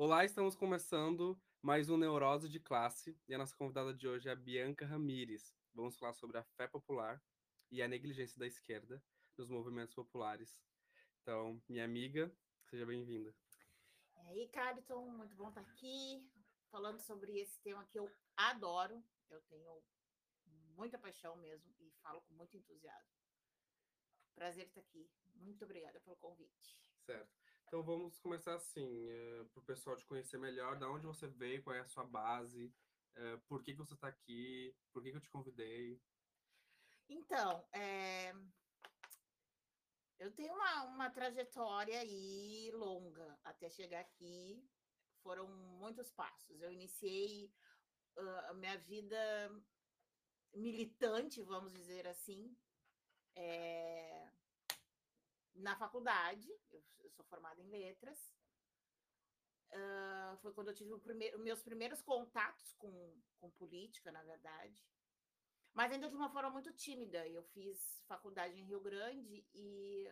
Olá, estamos começando mais um Neurose de Classe e a nossa convidada de hoje é a Bianca Ramires. Vamos falar sobre a fé popular e a negligência da esquerda nos movimentos populares. Então, minha amiga, seja bem-vinda. E aí, Carlton, muito bom estar aqui falando sobre esse tema que eu adoro. Eu tenho muita paixão mesmo e falo com muito entusiasmo. Prazer estar aqui. Muito obrigada pelo convite. Certo. Então vamos começar assim, é, para o pessoal te conhecer melhor, da onde você veio, qual é a sua base, é, por que, que você está aqui, por que, que eu te convidei. Então, é... eu tenho uma, uma trajetória aí longa até chegar aqui. Foram muitos passos. Eu iniciei uh, a minha vida militante, vamos dizer assim, é, na faculdade, eu, sou formada em letras. Uh, foi quando eu tive primeiro, meus primeiros contatos com, com política, na verdade. Mas ainda de uma forma muito tímida. Eu fiz faculdade em Rio Grande e,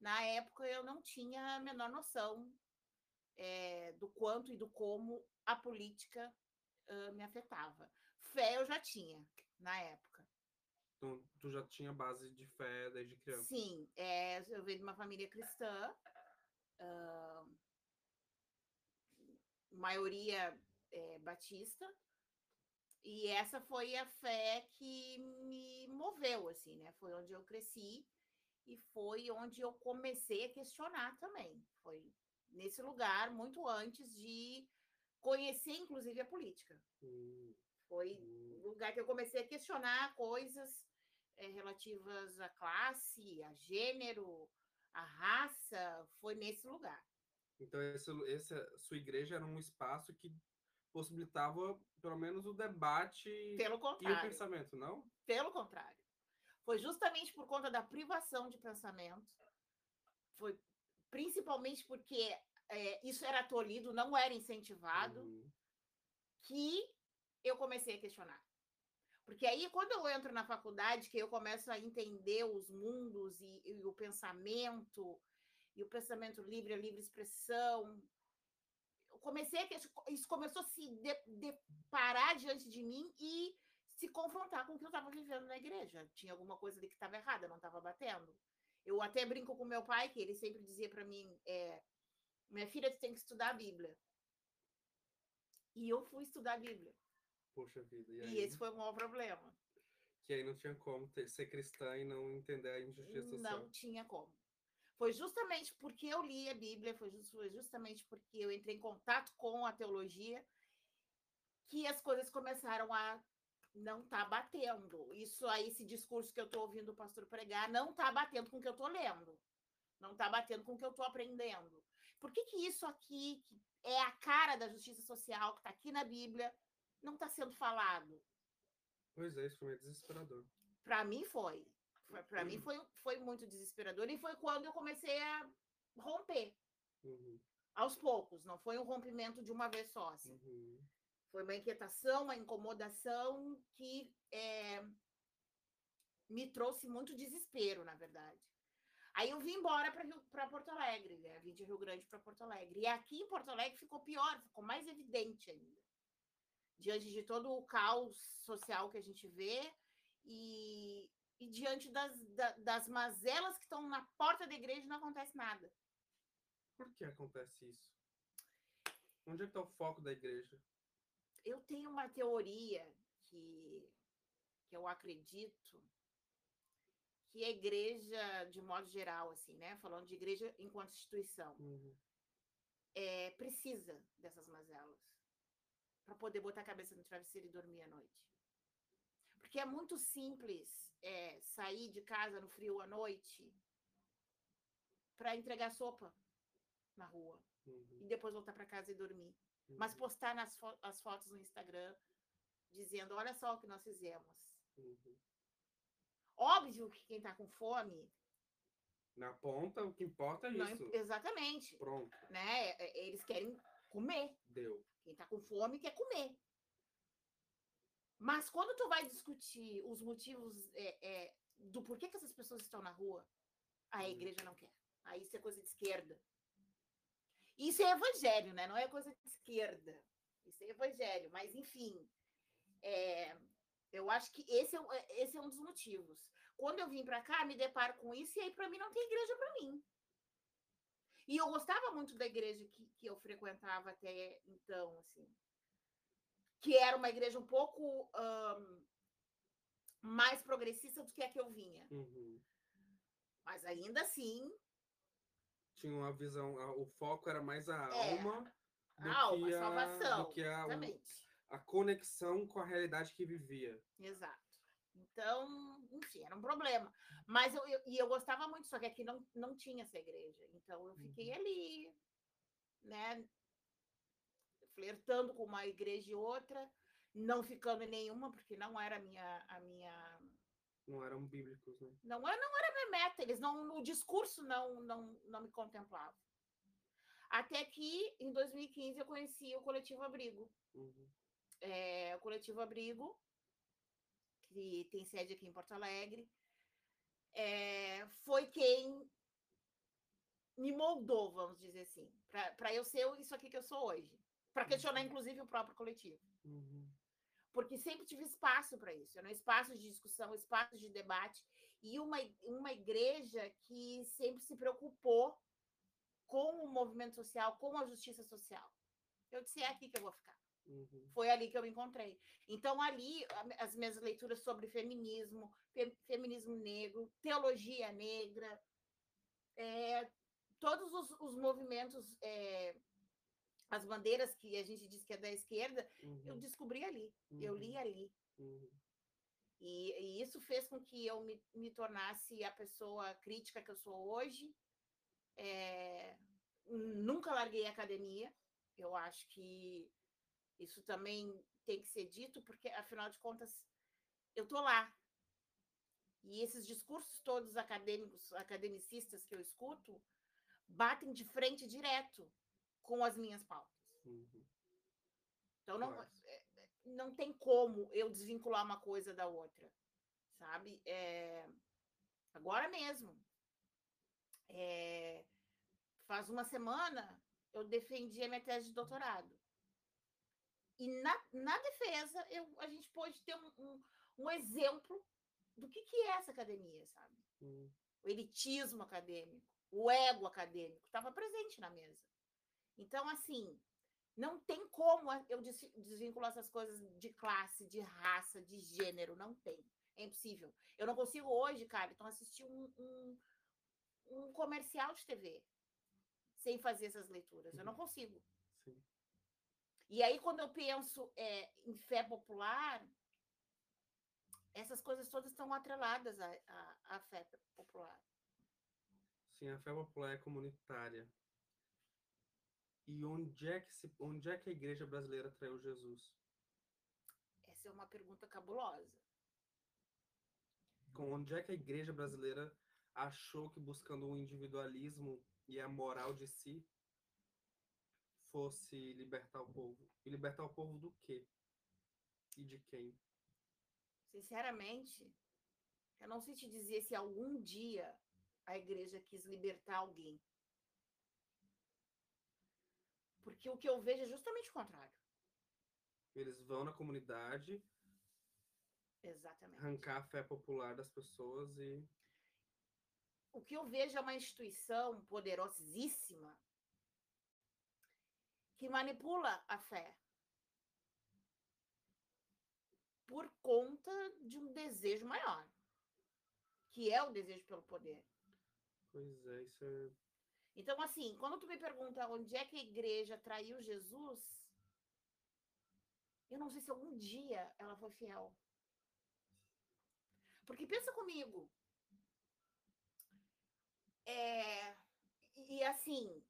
na época, eu não tinha a menor noção é, do quanto e do como a política uh, me afetava. Fé eu já tinha, na época. Então, tu já tinha base de fé desde criança? Sim, é, eu venho de uma família cristã, uh, maioria é, batista, e essa foi a fé que me moveu, assim, né? Foi onde eu cresci e foi onde eu comecei a questionar também. Foi nesse lugar muito antes de conhecer, inclusive, a política. Hum. Foi o lugar que eu comecei a questionar coisas é, relativas à classe, a gênero, a raça, foi nesse lugar. Então, esse, essa sua igreja era um espaço que possibilitava, pelo menos, o debate e o pensamento, não? Pelo contrário. Foi justamente por conta da privação de pensamento, foi principalmente porque é, isso era tolhido, não era incentivado, uhum. que eu comecei a questionar. Porque aí, quando eu entro na faculdade, que eu começo a entender os mundos e, e o pensamento, e o pensamento livre, a livre expressão, eu comecei a, isso começou a se deparar diante de mim e se confrontar com o que eu estava vivendo na igreja. Tinha alguma coisa ali que estava errada, não estava batendo. Eu até brinco com meu pai, que ele sempre dizia para mim: é, minha filha, tu tem que estudar a Bíblia. E eu fui estudar a Bíblia. Poxa vida. E, e esse foi o maior problema. Que aí não tinha como ter, ser cristã e não entender a injustiça social. Não tinha como. Foi justamente porque eu li a Bíblia, foi, justamente porque eu entrei em contato com a teologia que as coisas começaram a não tá batendo. Isso aí, esse discurso que eu estou ouvindo o pastor pregar, não tá batendo com o que eu estou lendo. Não tá batendo com o que eu estou aprendendo. Por que, que isso aqui, que é a cara da justiça social, que está aqui na Bíblia, não está sendo falado? Pois é, isso foi meio desesperador. Para mim foi. Para mim foi, foi muito desesperador. E foi quando eu comecei a romper. Uhum. Aos poucos, não foi um rompimento de uma vez só. Assim. Uhum. Foi uma inquietação, uma incomodação que é, me trouxe muito desespero, na verdade. Aí eu vim embora para Porto Alegre, né? Vim de Rio Grande para Porto Alegre. E aqui em Porto Alegre ficou pior, ficou mais evidente ainda. Diante de todo o caos social que a gente vê e, e diante das, da, das mazelas que estão na porta da igreja não acontece nada. Por que acontece isso? Onde é que está o foco da igreja? Eu tenho uma teoria que, que eu acredito que a igreja, de modo geral, assim, né? Falando de igreja enquanto instituição, uhum. é, precisa dessas mazelas para poder botar a cabeça no travesseiro e dormir à noite. Porque é muito simples é, sair de casa no frio à noite para entregar sopa na rua uhum. e depois voltar para casa e dormir. Uhum. Mas postar nas fo as fotos no Instagram dizendo: olha só o que nós fizemos. Uhum. Óbvio que quem está com fome. Na ponta, o que importa é isso. Não, exatamente. Pronto. Né? É, é, eles querem comer. Deu. Quem está com fome quer comer. Mas quando tu vai discutir os motivos é, é, do porquê que essas pessoas estão na rua, a uhum. igreja não quer. Aí isso é coisa de esquerda. Isso é evangelho, né? Não é coisa de esquerda. Isso é evangelho, mas enfim. É, eu acho que esse é, é esse é um dos motivos. Quando eu vim para cá, me deparo com isso, e aí para mim não tem igreja para mim. E eu gostava muito da igreja que, que eu frequentava até então, assim. Que era uma igreja um pouco um, mais progressista do que a que eu vinha. Uhum. Mas ainda assim. Tinha uma visão, o foco era mais a é, alma. Do a alma, que a salvação. Do que a, exatamente. a conexão com a realidade que vivia. Exato. Então, enfim, era um problema. Mas eu, eu, e eu gostava muito, só que aqui não, não tinha essa igreja. Então eu fiquei uhum. ali, né? Flertando com uma igreja e outra, não ficando em nenhuma, porque não era a minha, a minha não eram bíblicos, né? Não, não era minha meta, eles não, o discurso não, não, não me contemplava. Até que, em 2015, eu conheci o Coletivo Abrigo. Uhum. É, o Coletivo Abrigo, que tem sede aqui em Porto Alegre, é, foi quem me moldou, vamos dizer assim, para eu ser isso aqui que eu sou hoje. Para questionar, uhum. inclusive, o próprio coletivo. Uhum porque sempre tive espaço para isso, né? espaços de discussão, espaços de debate, e uma, uma igreja que sempre se preocupou com o movimento social, com a justiça social. Eu disse, é aqui que eu vou ficar. Uhum. Foi ali que eu encontrei. Então, ali, as minhas leituras sobre feminismo, fe, feminismo negro, teologia negra, é, todos os, os movimentos é, as bandeiras que a gente diz que é da esquerda, uhum. eu descobri ali, uhum. eu li uhum. ali. Uhum. E, e, isso fez com que eu me, me, tornasse a pessoa crítica que eu sou hoje. É, nunca larguei a academia, eu acho que isso também tem que ser dito, porque, afinal de contas, eu estou lá. E esses discursos todos acadêmicos, academicistas que eu escuto, batem de frente direto com as minhas pautas. Uhum. Então não, é, é, não tem como eu desvincular uma coisa da outra, sabe? É, agora mesmo, é, faz uma semana eu defendi a minha tese de doutorado. E na, na defesa, eu, a gente pode ter um, um, um exemplo do que, que é essa academia, sabe? Uhum. O elitismo acadêmico, o ego acadêmico, estava presente na mesa. Então, assim, não tem como eu desvincular essas coisas de classe, de raça, de gênero. Não tem. É impossível. Eu não consigo hoje, cara, então assistir um, um, um comercial de TV sem fazer essas leituras. Eu não uhum. consigo. Sim. E aí, quando eu penso é, em fé popular, essas coisas todas estão atreladas à, à, à fé popular. Sim, a fé popular é comunitária. E onde é que, se, onde é que a igreja brasileira traiu Jesus? Essa é uma pergunta cabulosa. Com onde é que a igreja brasileira achou que buscando o individualismo e a moral de si fosse libertar o povo? E libertar o povo do quê? E de quem? Sinceramente, eu não sei te dizer se algum dia a igreja quis libertar alguém. Porque o que eu vejo é justamente o contrário. Eles vão na comunidade. Exatamente. Arrancar a fé popular das pessoas e. O que eu vejo é uma instituição poderosíssima que manipula a fé por conta de um desejo maior, que é o desejo pelo poder. Pois é, isso é então, assim, quando tu me pergunta onde é que a igreja traiu Jesus, eu não sei se algum dia ela foi fiel. Porque pensa comigo. É, e assim,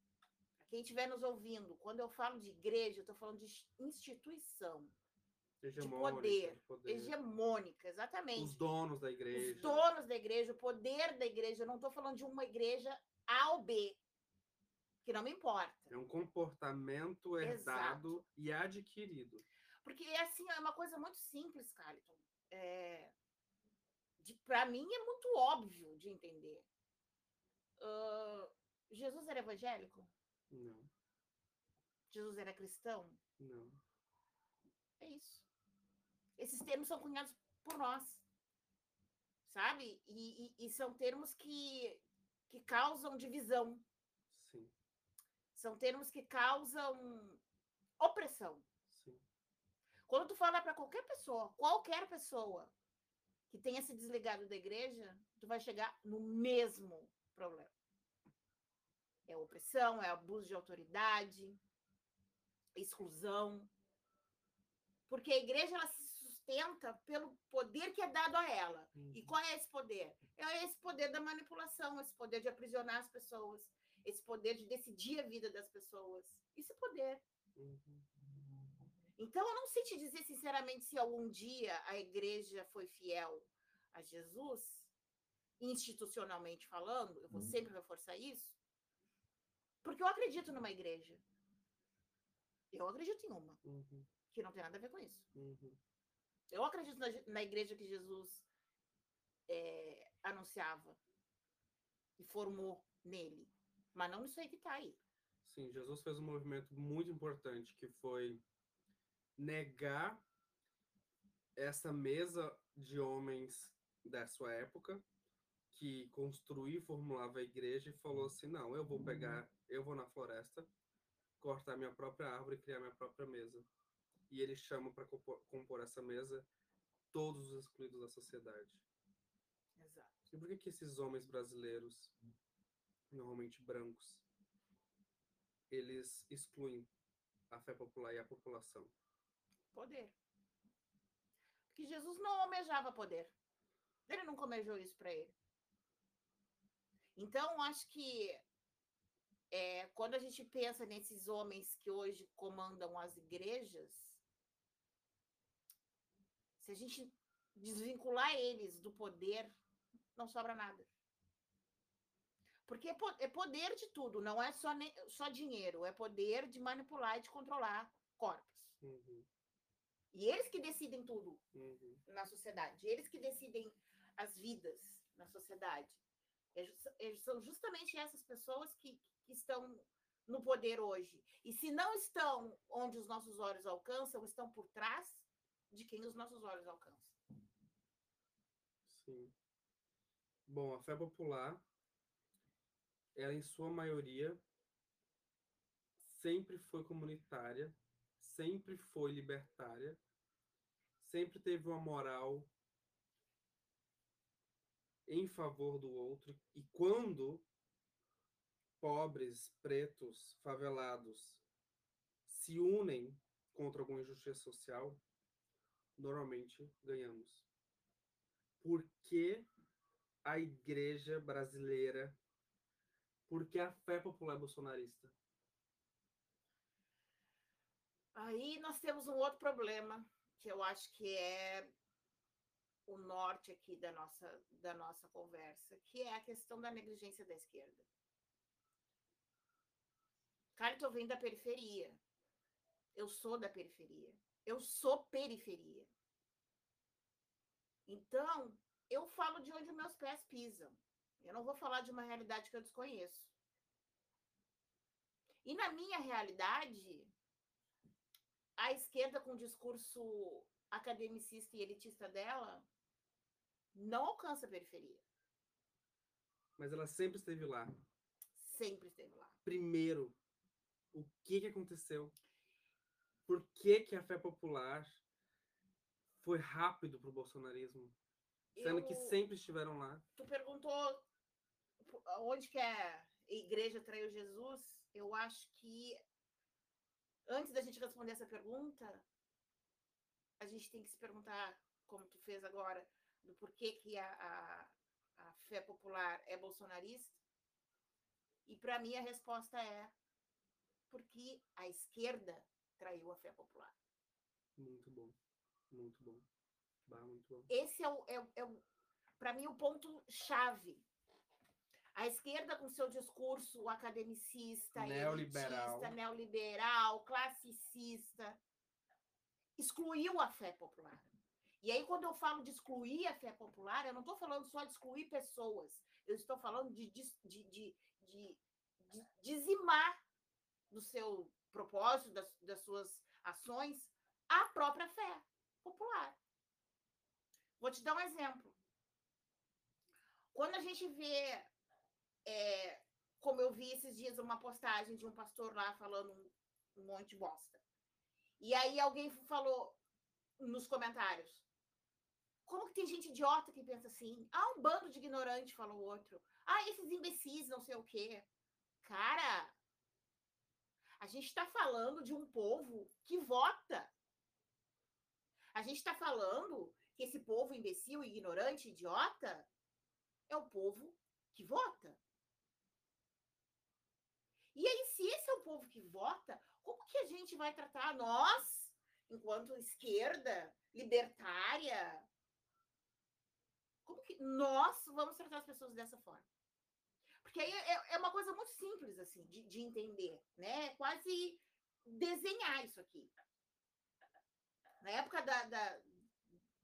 quem estiver nos ouvindo, quando eu falo de igreja, eu estou falando de instituição. De poder, de poder, hegemônica, exatamente. Os donos da igreja. Os donos da igreja, o poder da igreja. Eu não estou falando de uma igreja A ou B que não me importa. É um comportamento herdado Exato. e adquirido. Porque, assim, é uma coisa muito simples, Carlton. É, Para mim, é muito óbvio de entender. Uh, Jesus era evangélico? Não. Jesus era cristão? Não. É isso. Esses termos são cunhados por nós. Sabe? E, e, e são termos que, que causam divisão. Sim. São termos que causam opressão. Sim. Quando tu fala para qualquer pessoa, qualquer pessoa que tenha se desligado da igreja, tu vai chegar no mesmo problema. É opressão, é abuso de autoridade, exclusão. Porque a igreja ela se sustenta pelo poder que é dado a ela. Uhum. E qual é esse poder? É esse poder da manipulação, esse poder de aprisionar as pessoas, esse poder de decidir a vida das pessoas. Isso é poder. Uhum. Então, eu não sei te dizer sinceramente se algum dia a igreja foi fiel a Jesus, institucionalmente falando, eu vou Uhum. sempre reforçar isso, porque eu acredito numa igreja. Eu acredito em uma, Uhum. que não tem nada a ver com isso. Uhum. Eu acredito na, na igreja que Jesus é, anunciava e formou nele, mas não isso aí que está aí. Sim, Jesus fez um movimento muito importante que foi negar essa mesa de homens da sua época que construía e formulava a igreja e falou assim: não, eu vou pegar, eu vou na floresta, cortar minha própria árvore e criar minha própria mesa. E ele chama para compor, compor essa mesa todos os excluídos da sociedade. Exato. E por que, que esses homens brasileiros, normalmente brancos, eles excluem a fé popular e a população? Poder. Porque Jesus não almejava poder. Ele nunca almejou isso para ele. Então, acho que é, quando a gente pensa nesses homens que hoje comandam as igrejas, se a gente desvincular eles do poder, não sobra nada. Porque é é poder de tudo, não é só, só dinheiro, é poder de manipular e de controlar corpos. Uhum, E eles que decidem tudo uhum, na sociedade, eles que decidem as vidas na sociedade. É- são justamente essas pessoas que, que estão no poder hoje. E se não estão onde os nossos olhos alcançam, estão por trás de quem os nossos olhos alcançam. sim. Bom, a fé popular, ela em sua maioria sempre foi comunitária, sempre foi libertária, sempre teve uma moral em favor do outro. E quando pobres, pretos, favelados se unem contra alguma injustiça social, normalmente ganhamos. Por que a igreja brasileira, por que a fé popular é bolsonarista? Aí nós temos um outro problema, que eu acho que é o norte aqui da nossa, da nossa conversa, que é a questão da negligência da esquerda. Cara, eu tô vindo da periferia. Eu sou da periferia. Eu sou periferia. Então, eu falo de onde meus pés pisam. Eu não vou falar de uma realidade que eu desconheço. E na minha realidade, a esquerda com o discurso academicista e elitista dela não alcança a periferia. Mas ela sempre esteve lá. Sempre esteve lá. Primeiro, o que, que aconteceu? Por que, que a fé popular foi rápido para o bolsonarismo? Sendo que Eu- sempre estiveram lá. Tu perguntou onde que a igreja traiu Jesus. Eu acho que antes da gente responder essa pergunta, a gente tem que se perguntar, como tu fez agora, do porquê que a, a, a fé popular é bolsonarista. E para mim a resposta é porque a esquerda traiu a fé popular. Muito bom. Muito bom. Bah, muito bom. esse é o, é, é o para mim, o ponto-chave. A esquerda, com seu discurso academicista, Neoliberal. elitista, neoliberal, classicista, excluiu a fé popular. E aí, quando eu falo de excluir a fé popular, eu não estou falando só de excluir pessoas, eu estou falando de, de, de, de, dizimar do seu propósito, das, das suas ações, a própria fé popular. Vou te dar um exemplo. Quando a gente vê, é, como eu vi esses dias, uma postagem de um pastor lá falando um monte de bosta. E aí alguém falou nos comentários: como que tem gente idiota que pensa assim? Ah, um bando de ignorante, falou o outro. Ah, esses imbecis, não sei o quê. Cara, a gente está falando de um povo que vota. A gente está falando que esse povo imbecil, ignorante, idiota, é o povo que vota. E aí, se esse é o povo que vota, como que a gente vai tratar nós, enquanto esquerda, libertária? Como que nós vamos tratar as pessoas dessa forma? Porque aí é, é uma coisa muito simples, assim, de, de entender, né? É quase desenhar isso aqui. Na época da, da,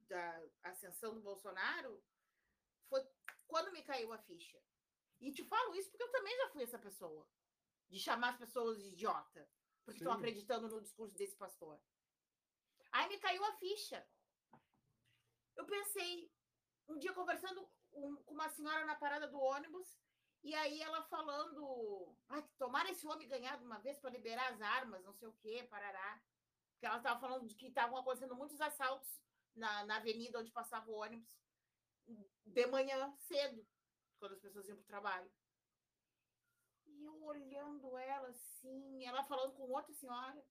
da ascensão do Bolsonaro, foi quando me caiu a ficha. E te falo isso porque eu também já fui essa pessoa. De chamar as pessoas de idiota. Porque estão acreditando no discurso desse pastor. Aí me caiu a ficha. Eu pensei, um dia conversando com uma senhora na parada do ônibus, e aí ela falando, ah, tomara esse homem ganhar de uma vez para liberar as armas, não sei o quê, parará. Porque ela estava falando de que estavam acontecendo muitos assaltos na, na avenida onde passava o ônibus de manhã cedo, quando as pessoas iam para o trabalho. E eu olhando ela assim, ela falando com outra senhora.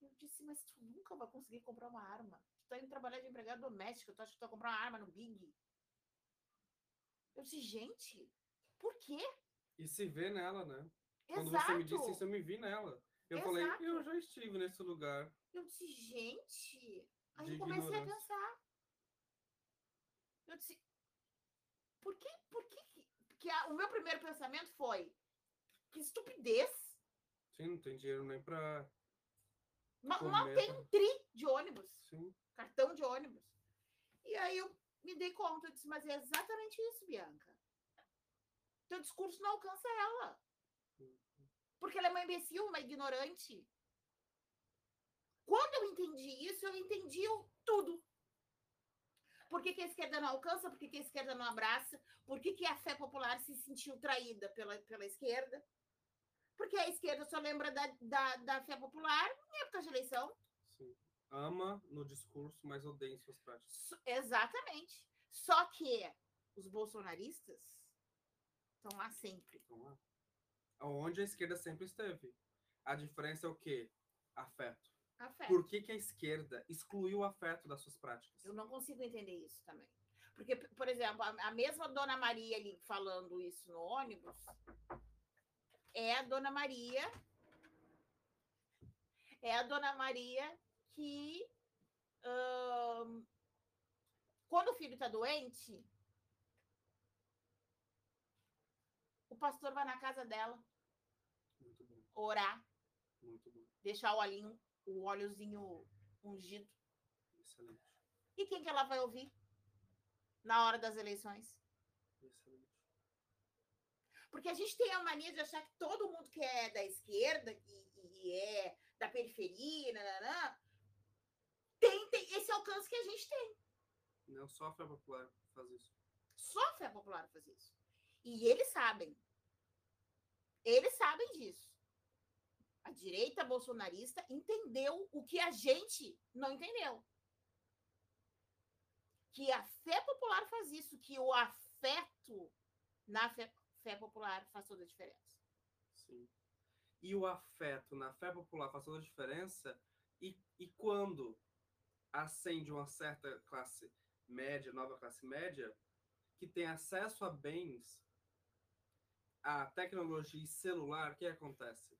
Eu disse, mas tu nunca vai conseguir comprar uma arma. Tu tá indo trabalhar de empregado doméstico, tu acha que tu vai comprar uma arma no Big? Eu disse, gente, por quê? E se vê nela, né? Quando você me disse isso, eu me vi nela. Eu Exato. falei, eu já estive nesse lugar. Eu disse, gente. Aí eu comecei ignorância. a pensar. Eu disse, por que, por que, que a, o meu primeiro pensamento foi, que estupidez. Sim, não tem dinheiro nem para Mal, mal tem um tri de ônibus. Sim. Cartão de ônibus. E aí eu me dei conta, eu disse, mas é exatamente isso, Bianca. Teu discurso não alcança ela. Porque ela é uma imbecil, uma ignorante. Quando eu entendi isso, eu entendi tudo. Por que, que, a esquerda não alcança? Por que, que, a esquerda não abraça? Por que, que a fé popular se sentiu traída pela, pela esquerda? Porque a esquerda só lembra da, da, da fé popular em época de eleição. Sim. Ama no discurso, mas odeia em suas práticas. Exatamente. Só que os bolsonaristas Estão lá sempre. Estão lá. Onde a esquerda sempre esteve. A diferença é o quê? Afeto. Afeto. Por que, que a esquerda excluiu o afeto das suas práticas? Eu não consigo entender isso também. Porque, por exemplo, a, mesma Dona Maria ali falando isso no ônibus é a Dona Maria. É a Dona Maria que. Hum, quando o filho está doente, o pastor vai na casa dela orar, deixar o olhinho, o óleozinho ungido. Excelente. E quem que ela vai ouvir na hora das eleições? Excelente. Porque a gente tem a mania de achar que todo mundo que é da esquerda e, e é da periferia, nananã, tem, tem esse alcance que a gente tem. Não, só a fé popular faz isso. Só a fé popular faz isso. E eles sabem. Eles sabem disso. A direita bolsonarista entendeu o que a gente não entendeu. Que a fé popular faz isso, que o afeto na fé, fé popular faz toda a diferença. Sim. E o afeto na fé popular faz toda a diferença. E, e quando acende uma certa classe média, nova classe média, que tem acesso a bens a tecnologia celular, o que acontece?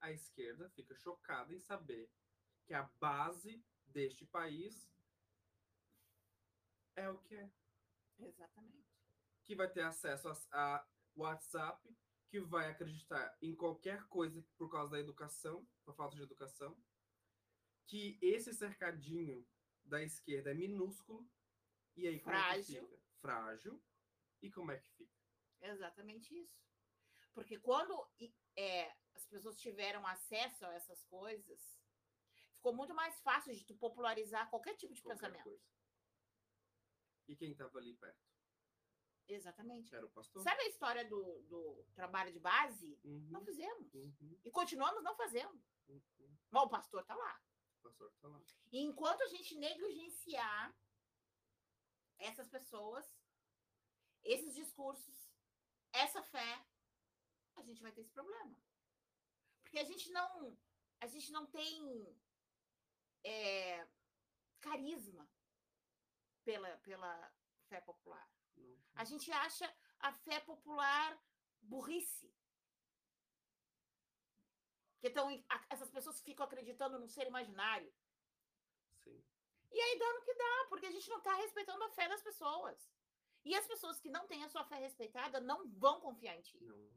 A esquerda fica chocada em saber que a base deste país é o que é. Exatamente. Que vai ter acesso a, a WhatsApp, que vai acreditar em qualquer coisa por causa da educação, por falta de educação, que esse cercadinho da esquerda é minúsculo, e aí como Frágil. é que fica? Frágil. E como é que fica? Exatamente isso. Porque quando é, as pessoas tiveram acesso a essas coisas, ficou muito mais fácil de tu popularizar qualquer tipo de qualquer pensamento. Coisa. E quem estava ali perto? Exatamente. Era o pastor. Sabe a história do, do trabalho de base? Uhum. Não fizemos. Uhum. E continuamos não fazendo. Uhum. Mas o pastor está lá. Pastor está lá. Enquanto a gente negligenciar essas pessoas, esses discursos, essa fé, a gente vai ter esse problema. Porque a gente não, a gente não tem é, carisma pela, pela fé popular. A gente acha a fé popular burrice. Que então, essas pessoas ficam acreditando no ser imaginário. Sim. E aí dá no que dá, porque a gente não está respeitando a fé das pessoas. E as pessoas que não têm a sua fé respeitada não vão confiar em ti. Não.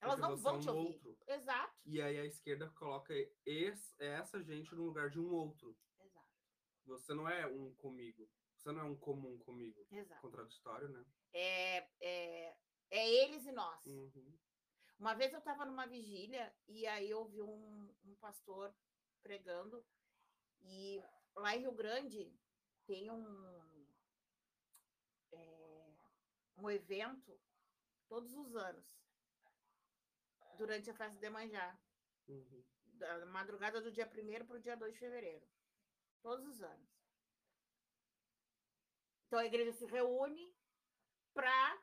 Elas não vão é te ouvir. Outro. Exato. E aí a esquerda coloca esse, essa gente no lugar de um outro. Exato. Você não é um comigo. Você não é um comum comigo. Exato. Contraditório, né? É, é, é eles e nós. Uhum. Uma vez eu estava numa vigília e aí eu vi um, um pastor pregando e lá em Rio Grande tem um, é, um evento todos os anos, durante a festa de Manjá. Uhum. Da madrugada do dia 1 para o dia 2 de fevereiro. Todos os anos. Então a igreja se reúne para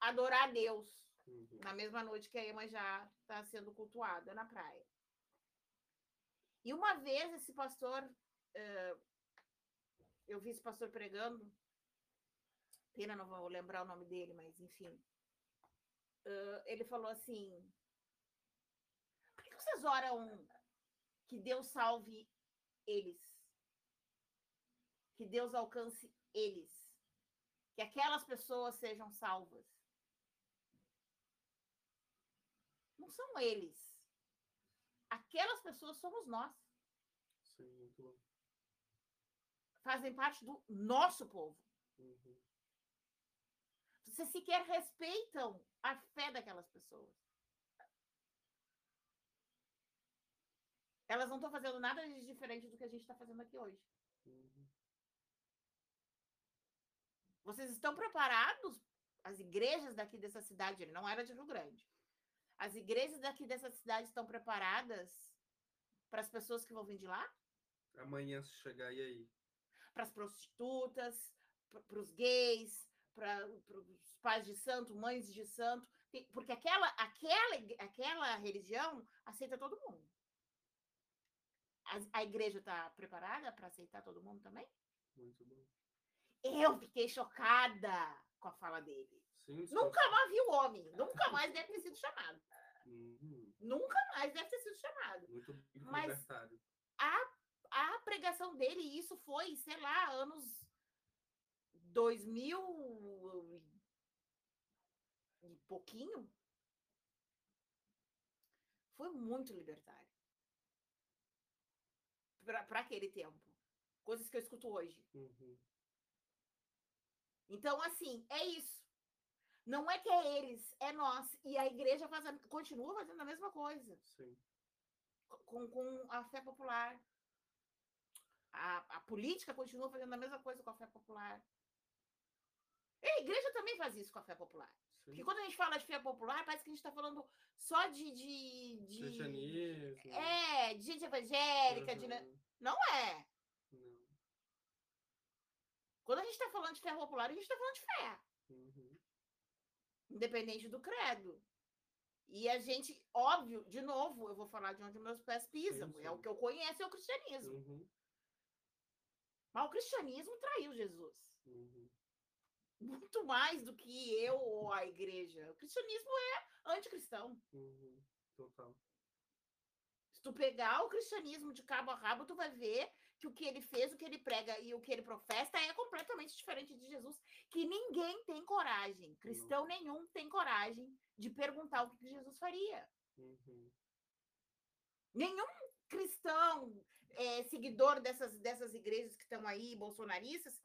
adorar a Deus uhum. na mesma noite que a Iemanjá está sendo cultuada na praia. E uma vez esse pastor, uh, eu vi esse pastor pregando, pena não vou lembrar o nome dele, mas enfim, uh, ele falou assim: por que vocês oram que Deus salve eles? Que Deus alcance eles? Que aquelas pessoas sejam salvas? Não são eles aquelas pessoas somos nós. Sim, muito bom. Fazem parte do nosso povo. Uhum. Vocês sequer respeitam a fé daquelas pessoas. Elas não estão fazendo nada de diferente do que a gente está fazendo aqui hoje. Uhum. Vocês estão preparados? As igrejas daqui dessa cidade, ele não era de Rio Grande. As igrejas daqui dessa cidade estão preparadas para as pessoas que vão vir de lá? Amanhã se chegar e aí? Para as prostitutas, para os gays, para os pais de santo, mães de santo, porque aquela, aquela, aquela religião aceita todo mundo. A, a igreja está preparada para aceitar todo mundo também? Muito bom. Eu fiquei chocada com a fala dele. Sim, nunca mais viu o homem, nunca mais deve ter sido chamado. Uhum. Nunca mais deve ter sido chamado. Muito Mas a, a pregação dele, isso foi, sei lá, anos 2000 e pouquinho. Foi muito libertário. Para aquele tempo. Coisas que eu escuto hoje. Uhum. Então, assim, é isso. Não é que é eles, é nós. E a igreja faz a, continua fazendo a mesma coisa. Sim. Com, com a fé popular. A, a política continua fazendo a mesma coisa com a fé popular. E a igreja também faz isso com a fé popular. Sim. Porque quando a gente fala de fé popular, parece que a gente está falando só de. de, de Cristianismo. É, de gente evangélica. Uhum. De, não é. Não. Quando a gente está falando de fé popular, a gente está falando de fé. Independente do credo. E a gente, óbvio, de novo, eu vou falar de onde meus pés pisam. Sim, sim. É o que eu conheço, é o cristianismo. Uhum. Mas o cristianismo traiu Jesus. Uhum. Muito mais do que eu ou a igreja. O cristianismo é anticristão. Uhum. Total. Se tu pegar o cristianismo de cabo a rabo, tu vai ver que o que ele fez, o que ele prega e o que ele professa é completamente diferente de Jesus, que ninguém tem coragem, cristão uhum. nenhum tem coragem de perguntar o que Jesus faria. Uhum. Nenhum cristão é, seguidor dessas, dessas igrejas que estão aí, bolsonaristas,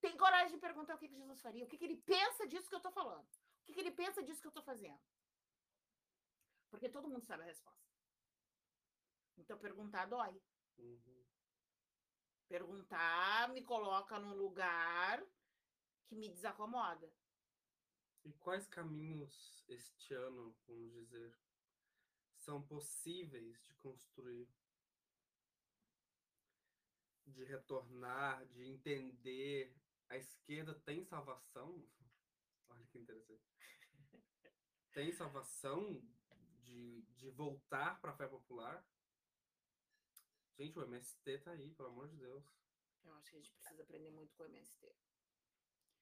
tem coragem de perguntar o que, que Jesus faria, o que, que ele pensa disso que eu estou falando, o que, que ele pensa disso que eu estou fazendo. Porque todo mundo sabe a resposta. Então, perguntar dói. Uhum. Perguntar me coloca num lugar que me desacomoda. E quais caminhos este ano, vamos dizer, são possíveis de construir? De retornar, de entender. A esquerda tem salvação? Olha que interessante. Tem salvação de, de voltar para a fé popular? Gente, o MST tá aí, pelo amor de Deus. Eu acho que a gente precisa aprender muito com o MST.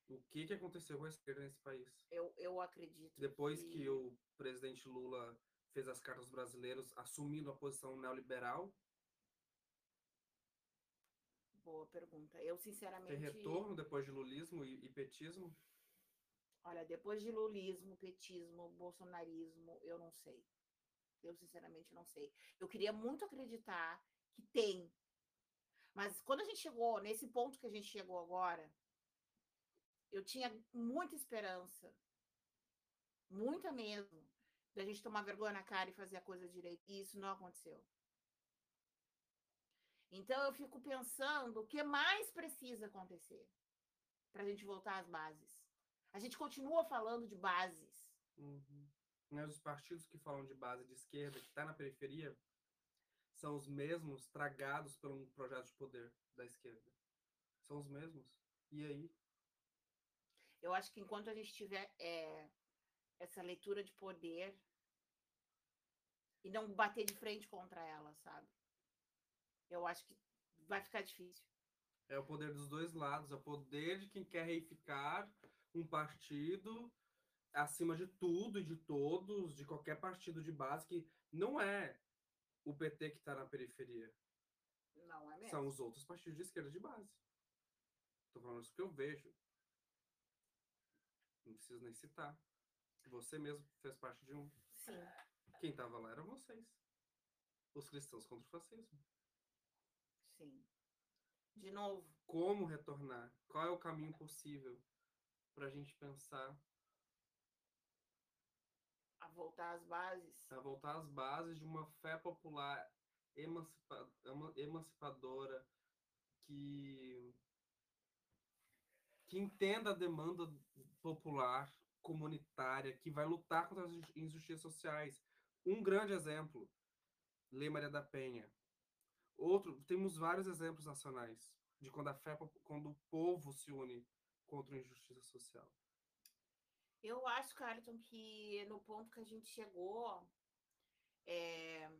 O que, que aconteceu com a esquerda nesse país? Eu, eu acredito. Depois que... que o presidente Lula fez as cartas brasileiros assumindo a posição neoliberal? Boa pergunta. Eu, sinceramente. Tem retorno depois de lulismo e, e petismo? Olha, depois de lulismo, petismo, bolsonarismo, eu não sei. Eu, sinceramente, não sei. Eu queria muito acreditar que tem. Mas quando a gente chegou nesse ponto que a gente chegou agora, eu tinha muita esperança, muita mesmo, da gente tomar vergonha na cara e fazer a coisa direito. E isso não aconteceu. Então eu fico pensando o que mais precisa acontecer para a gente voltar às bases. A gente continua falando de bases. Uhum. Mas os partidos que falam de base de esquerda, que está na periferia, são os mesmos tragados por um projeto de poder da esquerda. São os mesmos. E aí? Eu acho que enquanto a gente tiver é, essa leitura de poder e não bater de frente contra ela, sabe? Eu acho que vai ficar difícil. É o poder dos dois lados, é o poder de quem quer reificar um partido acima de tudo e de todos, de qualquer partido de base, que não é o PT que está na periferia. Não é mesmo. São os outros partidos de esquerda de base. Estou falando isso que eu vejo. Não preciso nem citar. Você mesmo fez parte de um. Sim. Quem estava lá eram vocês. Os cristãos contra o fascismo. Sim. De novo. Como retornar? Qual é o caminho possível para a gente pensar voltar às bases. A voltar às bases de uma fé popular emancipa, emancipadora que, que entenda a demanda popular, comunitária, que vai lutar contra as injustiças sociais. Um grande exemplo, Lei Maria da Penha. Outro, temos vários exemplos nacionais de quando a fé, quando o povo se une contra a injustiça social. Eu acho, Carlton, que no ponto que a gente chegou, é,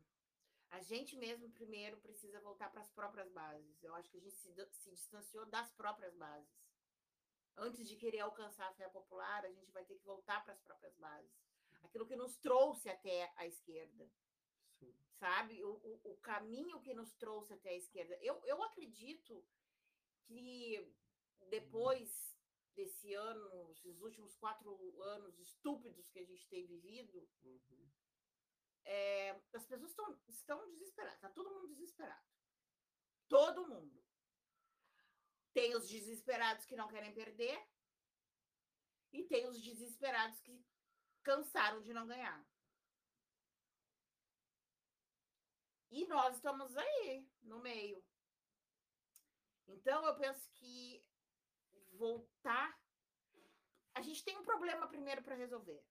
a gente mesmo primeiro precisa voltar para as próprias bases. Eu acho que a gente se, se distanciou das próprias bases. Antes de querer alcançar a fé popular, a gente vai ter que voltar para as próprias bases. Aquilo que nos trouxe até a esquerda. Sim. Sabe? O, o, o, caminho que nos trouxe até a esquerda. Eu, eu acredito que depois desse ano, esses últimos quatro anos estúpidos que a gente tem vivido, uhum. é, as pessoas estão, estão desesperadas, está todo mundo desesperado. Todo mundo. Tem os desesperados que não querem perder, e tem os desesperados que cansaram de não ganhar. E nós estamos aí, no meio. Então, eu penso que voltar. A gente tem um problema primeiro para resolver,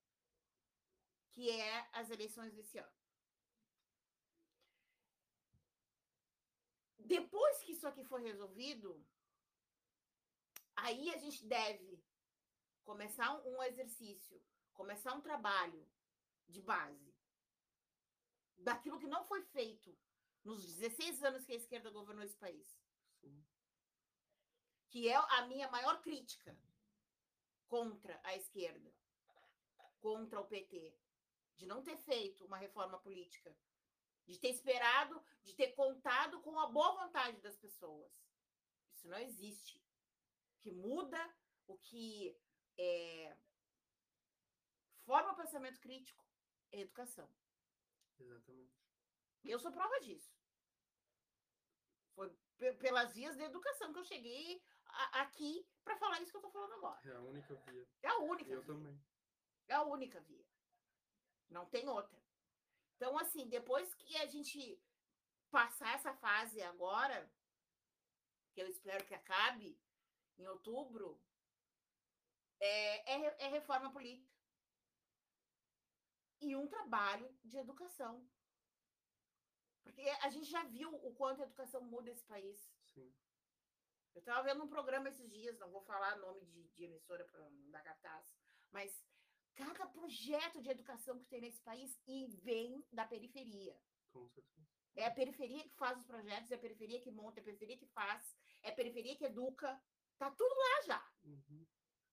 que é as eleições desse ano. Depois que isso aqui for resolvido, aí a gente deve começar um exercício, começar um trabalho de base daquilo que não foi feito nos 16 anos que a esquerda governou esse país. Sim que é a minha maior crítica contra a esquerda, contra o PT, de não ter feito uma reforma política, de ter esperado, de ter contado com a boa vontade das pessoas. Isso não existe. O que muda, o que é, forma o pensamento crítico é educação. Exatamente. Eu sou prova disso. Foi pelas vias da educação que eu cheguei aqui para falar isso que eu estou falando agora. É a única via. É a única eu via. também. É a única via. Não tem outra. Então, assim, depois que a gente passar essa fase agora, que eu espero que acabe em outubro, é, é, é reforma política. E um trabalho de educação. Porque a gente já viu o quanto a educação muda esse país. Sim. Eu estava vendo um programa esses dias, não vou falar nome de, de emissora para não dar cartaz, mas cada projeto de educação que tem nesse país e vem da periferia. Com certeza. É a periferia que faz os projetos, é a periferia que monta, é a periferia que faz, é a periferia que educa. Tá tudo lá já. Uhum.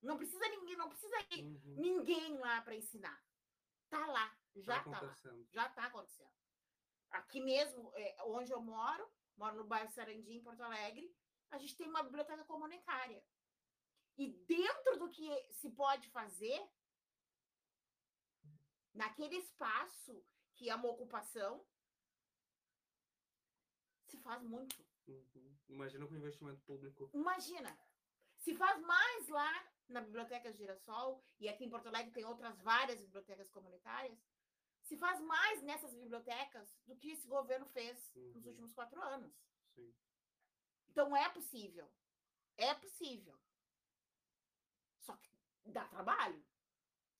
Não precisa ninguém, não precisa uhum. ninguém lá para ensinar. Tá lá, já tá, tá lá. Já tá acontecendo. Aqui mesmo, é, onde eu moro, moro no bairro Sarandi, em Porto Alegre, a gente tem uma biblioteca comunitária. E dentro do que se pode fazer, naquele espaço que é uma ocupação, se faz muito. Uhum. Imagina com investimento público. Imagina. Se faz mais lá na Biblioteca Girassol, e aqui em Porto Alegre tem outras várias bibliotecas comunitárias, se faz mais nessas bibliotecas do que esse governo fez uhum. nos últimos quatro anos. Sim. Então é possível. É possível. Só que dá trabalho.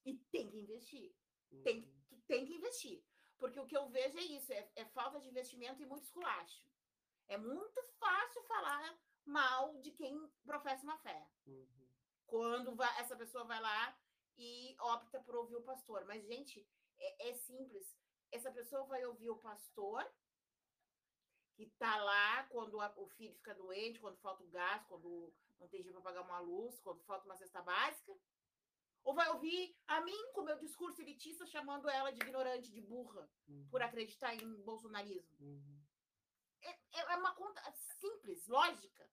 E tem que investir. Uhum. Tem, tem que investir. Porque o que eu vejo é isso: é, é falta de investimento e muito esculacho. É muito fácil falar mal de quem professa uma fé. Uhum. Quando vai, essa pessoa vai lá e opta por ouvir o pastor. Mas, gente, é, é simples. Essa pessoa vai ouvir o pastor que está lá quando o filho fica doente, quando falta o gás, quando não tem dinheiro para pagar uma luz, quando falta uma cesta básica? Ou vai ouvir a mim com meu discurso elitista chamando ela de ignorante, de burra, uhum. por acreditar em bolsonarismo? Uhum. É, é uma conta simples, lógica.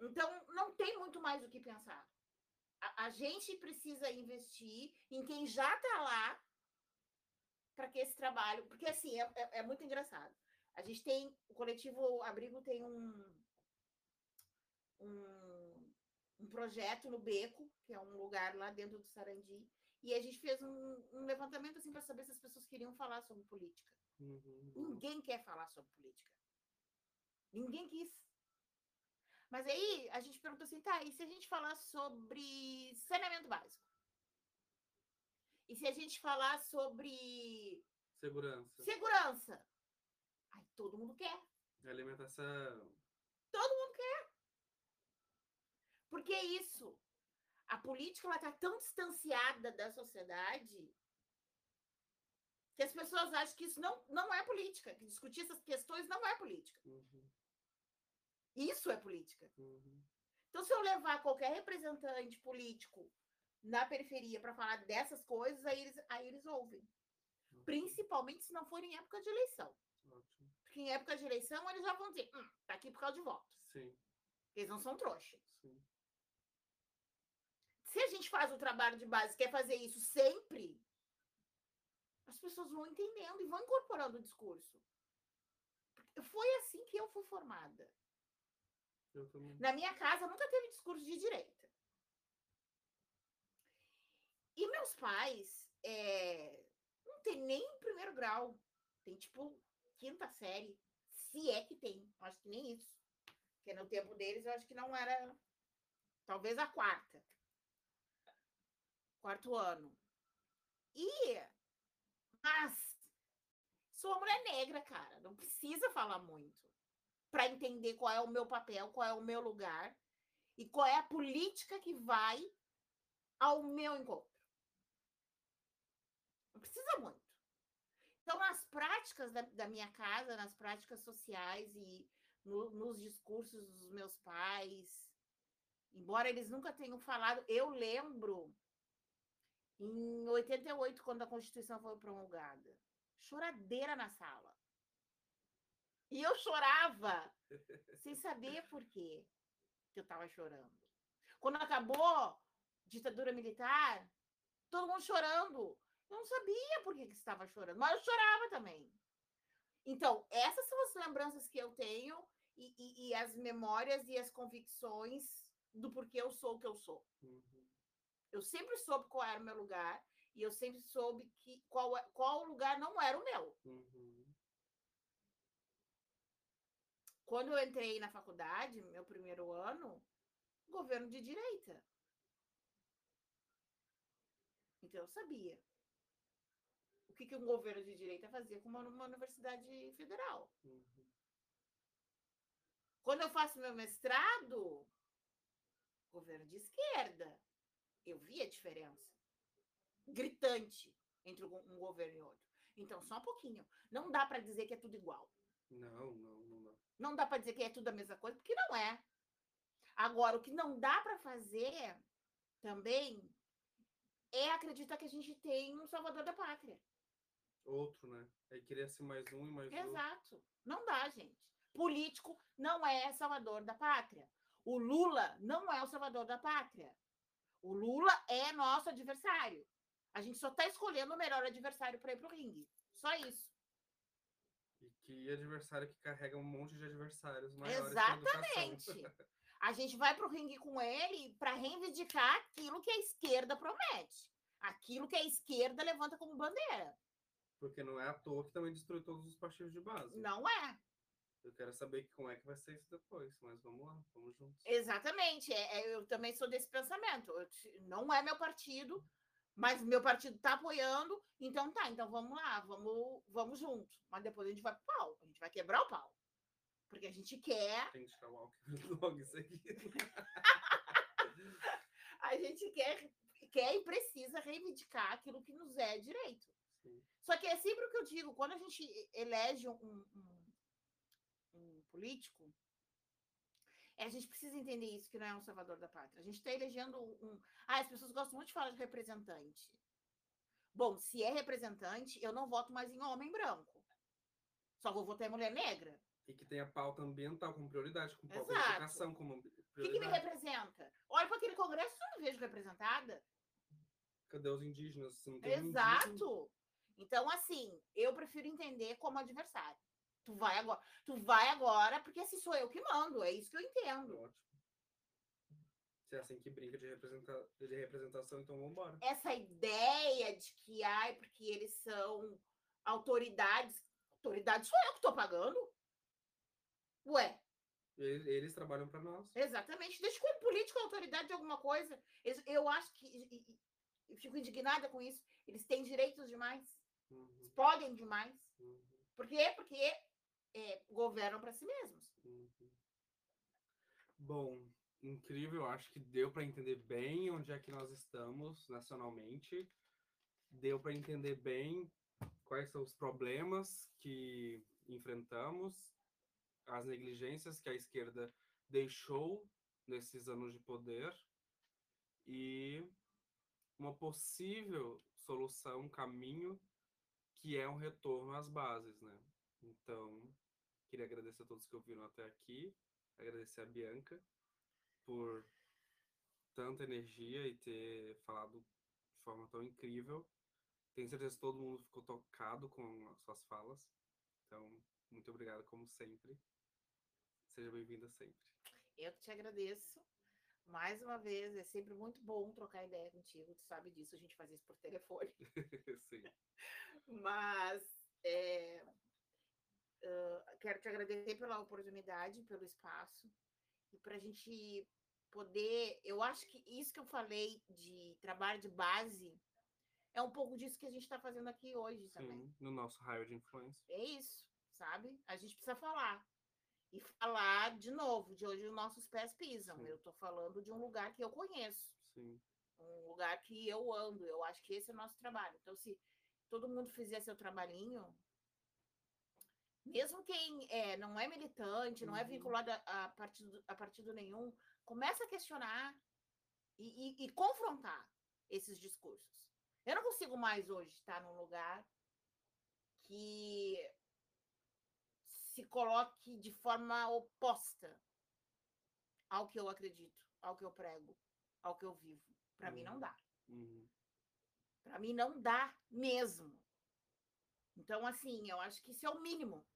Então, não tem muito mais o que pensar. A, a gente precisa investir em quem já está lá para que esse trabalho. Porque, assim, é, é, é, muito engraçado. A gente tem. O coletivo Abrigo tem um, um, um projeto no Beco, que é um lugar lá dentro do Sarandi. E a gente fez um, um levantamento assim para saber se as pessoas queriam falar sobre política. Uhum. Ninguém quer falar sobre política. Ninguém quis. Mas aí a gente perguntou assim, tá, e se a gente falar sobre saneamento básico? E se a gente falar sobre. Segurança. Segurança. Todo mundo quer. Alimentação. Todo mundo quer. Porque é isso. A política ela está tão distanciada da sociedade que as pessoas acham que isso não, não é política, que discutir essas questões não é política. Uhum. Isso é política. Uhum. Então, se eu levar qualquer representante político na periferia para falar dessas coisas, aí eles, aí eles ouvem. Uhum. Principalmente se não for em época de eleição. Porque em época de eleição eles já vão dizer, hum, tá aqui por causa de votos. Sim. Eles não são trouxas. Sim. Se a gente faz o trabalho de base, quer fazer isso sempre, as pessoas vão entendendo e vão incorporando o discurso. Foi assim que eu fui formada. Na minha casa nunca teve discurso de direita. E meus pais é, não tem nem primeiro grau. Tem tipo quinta série. Se é que tem. Acho que nem isso. Porque no tempo deles eu acho que não era. Talvez a quarta. Quarto ano. E. Mas. Sou uma mulher negra, cara. Não precisa falar muito para entender qual é o meu papel, qual é o meu lugar e qual é a política que vai ao meu encontro. Não precisa muito. Então, nas práticas da, da minha casa, nas práticas sociais e no, nos discursos dos meus pais, embora eles nunca tenham falado, eu lembro em 88, quando a Constituição foi promulgada, choradeira na sala. E eu chorava, sem saber por quê que eu estava chorando. Quando acabou ditadura militar, todo mundo chorando. Eu não sabia por que, que estava chorando, mas eu chorava também. Então, essas são as lembranças que eu tenho e, e, e as memórias e as convicções do porquê eu sou o que eu sou. Uhum. Eu sempre soube qual era o meu lugar E eu sempre soube que qual, qual lugar não era o meu. Uhum. Quando eu entrei na faculdade, meu primeiro ano, governo de direita. Então eu sabia que, que um governo de direita fazia com uma, uma universidade federal. Uhum. Quando eu faço meu mestrado, governo de esquerda, eu vi a diferença gritante entre um governo e outro. Então, só um pouquinho. Não dá para dizer que é tudo igual. Não, não, não dá. Não dá para dizer que é tudo a mesma coisa, porque não é. Agora, o que não dá para fazer também é acreditar que a gente tem um salvador da pátria. Outro, né? Aí queria ser mais um e mais Exato. outro. Exato. Não dá, gente. Político não é salvador da pátria. O Lula não é o salvador da pátria. O Lula é nosso adversário. A gente só está escolhendo o melhor adversário para ir para o ringue. Só isso. E que adversário que carrega um monte de adversários maiores. Exatamente. A gente vai para o ringue com ele para reivindicar aquilo que a esquerda promete. Aquilo que a esquerda levanta como bandeira. Porque não é à toa que também destruiu todos os partidos de base. Não é. Eu quero saber como é que vai ser isso depois, mas vamos lá, vamos juntos. Exatamente. É, é eu também sou desse pensamento. Eu, não é meu partido, mas meu partido está apoiando, então tá, então vamos lá, vamos, vamos junto. Mas depois a gente vai pro pau, a gente vai quebrar o pau. Porque a gente quer. Tem que tirar o álcool logo isso aqui. a gente quer, quer e precisa reivindicar aquilo que nos é direito. Sim. Só que é sempre o que eu digo, quando a gente elege um, um, um político, é, a gente precisa entender isso, que não é um salvador da pátria. A gente está elegendo um. Ah, as pessoas gostam muito de falar de representante. Bom, se é representante, eu não voto mais em homem branco. Só vou votar em mulher negra. E que tem a pauta ambiental como prioridade, com pauta Exato. de educação como prioridade. O que, que me representa? Olha para aquele congresso, eu não vejo representada. Cadê os indígenas? Exato. Indígena? Então, assim, eu prefiro entender como adversário. Tu vai agora, tu vai agora, porque se sou eu que mando, é isso que eu entendo. Ótimo. Se é assim que brinca de, representa de representação, então vamos embora. Essa ideia de que, ai, porque eles são autoridades. Autoridade sou eu que estou pagando. Ué. Eles, eles trabalham para nós. Exatamente. Deixa como político a autoridade de alguma coisa. Eu acho que. Eu fico indignada com isso. Eles têm direitos demais. Uhum. Podem demais. Uhum. Por quê? Porque é, governam para si mesmos. Uhum. Bom, incrível. Acho que deu para entender bem onde é que nós estamos nacionalmente. Deu para entender bem quais são os problemas que enfrentamos, as negligências que a esquerda deixou nesses anos de poder e uma possível solução, um caminho que é um retorno às bases, né? Então, queria agradecer a todos que ouviram até aqui, agradecer a Bianca por tanta energia e ter falado de forma tão incrível. Tenho certeza que todo mundo ficou tocado com as suas falas. Então, muito obrigado, como sempre. Seja bem-vinda sempre. Eu que te agradeço. Mais uma vez, é sempre muito bom trocar ideia contigo. Tu sabe disso, a gente faz isso por telefone. Sim. Mas é, uh, quero te agradecer pela oportunidade, pelo espaço, e para a gente poder. Eu acho que isso que eu falei de trabalho de base é um pouco disso que a gente está fazendo aqui hoje Sim, também. No nosso raio de influência. É isso, sabe? A gente precisa falar. E falar de novo, de onde os nossos pés pisam. Sim. Eu estou falando de um lugar que eu conheço. Sim. Um lugar que eu ando. Eu acho que esse é o nosso trabalho. Então, se todo mundo fizer seu trabalhinho, mesmo quem é, não é militante, não é uhum. vinculado a, a, partido, a partido nenhum, começa a questionar e, e, e, confrontar esses discursos. Eu não consigo mais hoje estar num lugar que se coloque de forma oposta ao que eu acredito, ao que eu prego, ao que eu vivo. Para uhum. mim não uhum. dá. Uhum. Para mim não dá mesmo. Então, assim, eu acho que isso é o mínimo.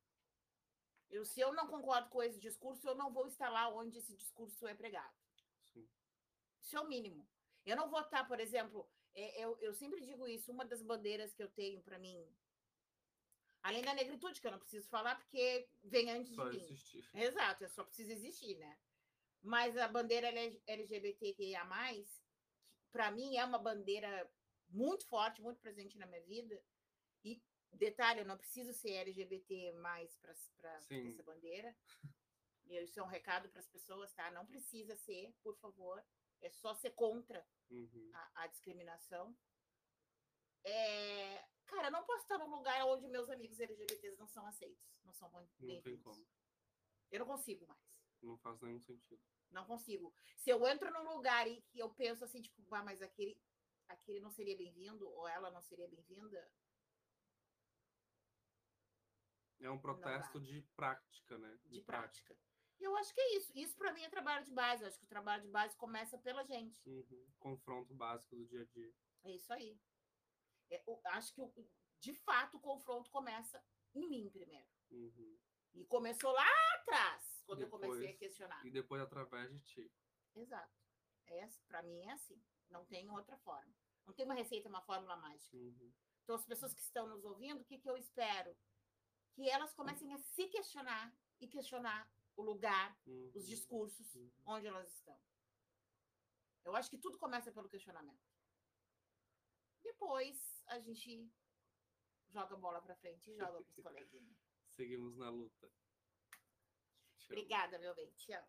Eu, se eu não concordo com esse discurso, eu não vou estar lá onde esse discurso é pregado. Sim. Isso é o mínimo. Eu não vou estar, por exemplo, É, eu, eu sempre digo isso, uma das bandeiras que eu tenho para mim, além da negritude, que eu não preciso falar porque vem antes Só de mim. existir. Exato, é só precisa existir, né? Mas a bandeira LGBTQIA+, para mim é uma bandeira muito forte, muito presente na minha vida. E detalhe, eu não preciso ser LGBT mais para essa bandeira. Isso é um recado para as pessoas, tá? Não precisa ser, por favor. É só ser contra Uhum. a, a discriminação. É, cara, eu não posso estar num lugar onde meus amigos LGBTs não são aceitos, não são Não tem como. Eu não consigo mais. Não faz nenhum sentido. Não consigo. Se eu entro num lugar e que eu penso assim, tipo, ah, mas aquele, aquele não seria bem-vindo, ou ela não seria bem-vinda, É um protesto de prática, né? de prática. E eu acho que é isso. Isso para mim é trabalho de base. Eu acho que o trabalho de base começa pela gente. Uhum. Confronto básico do dia a dia. É isso aí. É, acho que, de fato, o confronto começa em mim primeiro. Uhum. E começou lá atrás, quando eu comecei a Depois- questionar. E depois através de ti. Exato. É, para mim é assim. Não tem outra forma. Não tem uma receita, uma fórmula mágica. Uhum. Então, as pessoas que estão nos ouvindo, o que, que eu espero? Que elas comecem a se questionar e questionar o lugar, Uhum. os discursos, Uhum. onde elas estão. Eu acho que tudo começa pelo questionamento. Depois a gente joga a bola para frente e joga para os coleguinhas. Seguimos na luta. Tchau. Obrigada, meu bem. Te amo.